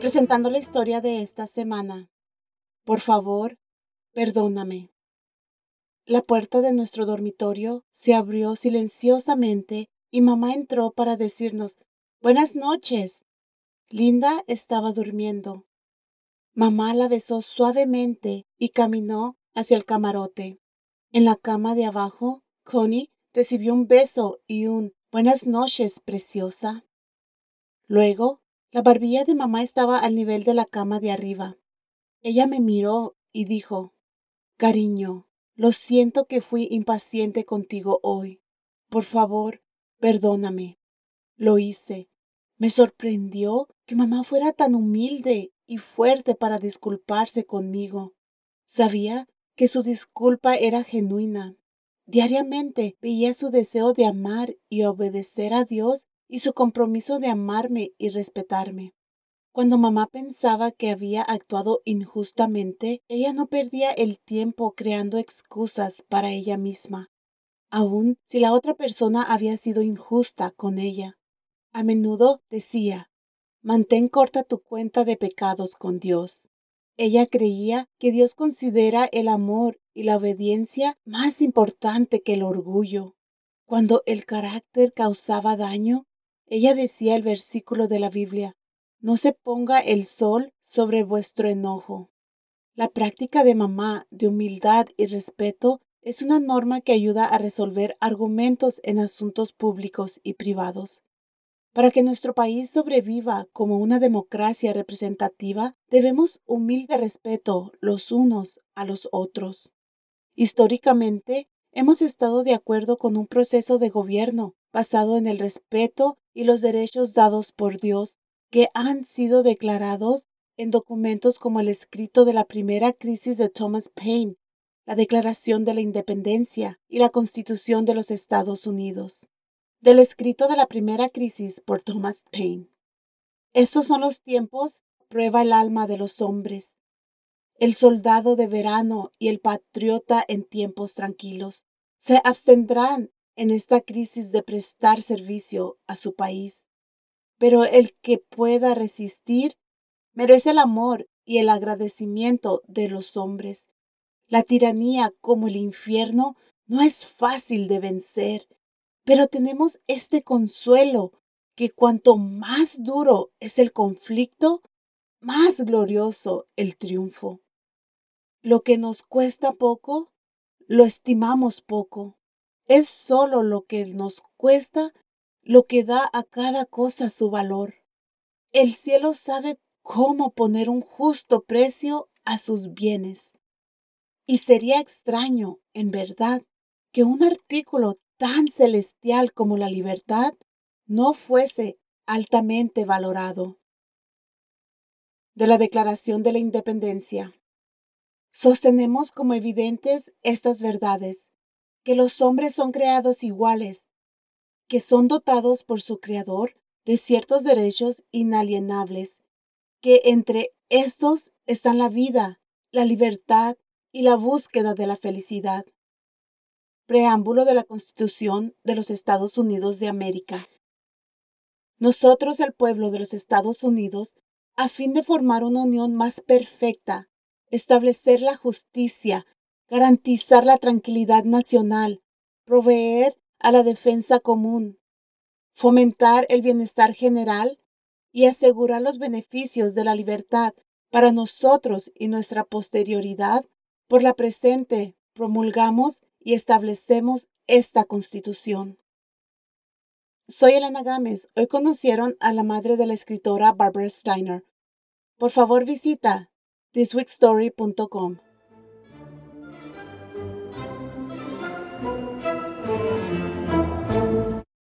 Presentando la historia de esta semana. Por favor, perdóname. La puerta de nuestro dormitorio se abrió silenciosamente y mamá entró para decirnos Buenas noches. Linda estaba durmiendo. Mamá la besó suavemente y caminó hacia el camarote. En la cama de abajo, Connie recibió un beso y un Buenas noches, preciosa. Luego, la barbilla de mamá estaba al nivel de la cama de arriba. Ella me miró y dijo, Cariño, lo siento que fui impaciente contigo hoy. Por favor, perdóname. Lo hice. Me sorprendió que mamá fuera tan humilde y fuerte para disculparse conmigo. Sabía que su disculpa era genuina. Diariamente veía su deseo de amar y obedecer a Dios y su compromiso de amarme y respetarme. Cuando mamá pensaba que había actuado injustamente, ella no perdía el tiempo creando excusas para ella misma, aun si la otra persona había sido injusta con ella. A menudo decía, mantén corta tu cuenta de pecados con Dios. Ella creía que Dios considera el amor y la obediencia más importante que el orgullo. Cuando el carácter causaba daño, ella decía el versículo de la Biblia, no se ponga el sol sobre vuestro enojo. La práctica de mamá de humildad y respeto es una norma que ayuda a resolver argumentos en asuntos públicos y privados. Para que nuestro país sobreviva como una democracia representativa, debemos humilde respeto los unos a los otros. Históricamente, hemos estado de acuerdo con un proceso de gobierno basado en el respeto y los derechos dados por Dios que han sido declarados en documentos como el escrito de la primera crisis de Thomas Paine, la Declaración de la Independencia y la Constitución de los Estados Unidos. Del escrito de la primera crisis por Thomas Paine. Estos son los tiempos, prueba el alma de los hombres, el soldado de verano y el patriota en tiempos tranquilos. Se abstendrán en esta crisis de prestar servicio a su país pero el que pueda resistir merece el amor y el agradecimiento de los hombres. La tiranía como el infierno no es fácil de vencer, pero tenemos este consuelo que cuanto más duro es el conflicto, más glorioso el triunfo. Lo que nos cuesta poco, lo estimamos poco. Es solo lo que nos cuesta lo que da a cada cosa su valor. El cielo sabe cómo poner un justo precio a sus bienes. Y sería extraño, en verdad, que un artículo tan celestial como la libertad no fuese altamente valorado. De la Declaración de la Independencia. Sostenemos como evidentes estas verdades, que los hombres son creados iguales que son dotados por su Creador de ciertos derechos inalienables, que entre estos están la vida, la libertad y la búsqueda de la felicidad. Preámbulo de la Constitución de los Estados Unidos de América. Nosotros, el pueblo de los Estados Unidos, a fin de formar una unión más perfecta, establecer la justicia, garantizar la tranquilidad nacional, proveer a la defensa común, fomentar el bienestar general y asegurar los beneficios de la libertad para nosotros y nuestra posterioridad, por la presente promulgamos y establecemos esta constitución. Soy Elena Gámez. Hoy conocieron a la madre de la escritora Barbara Steiner. Por favor visita thisweekstory.com.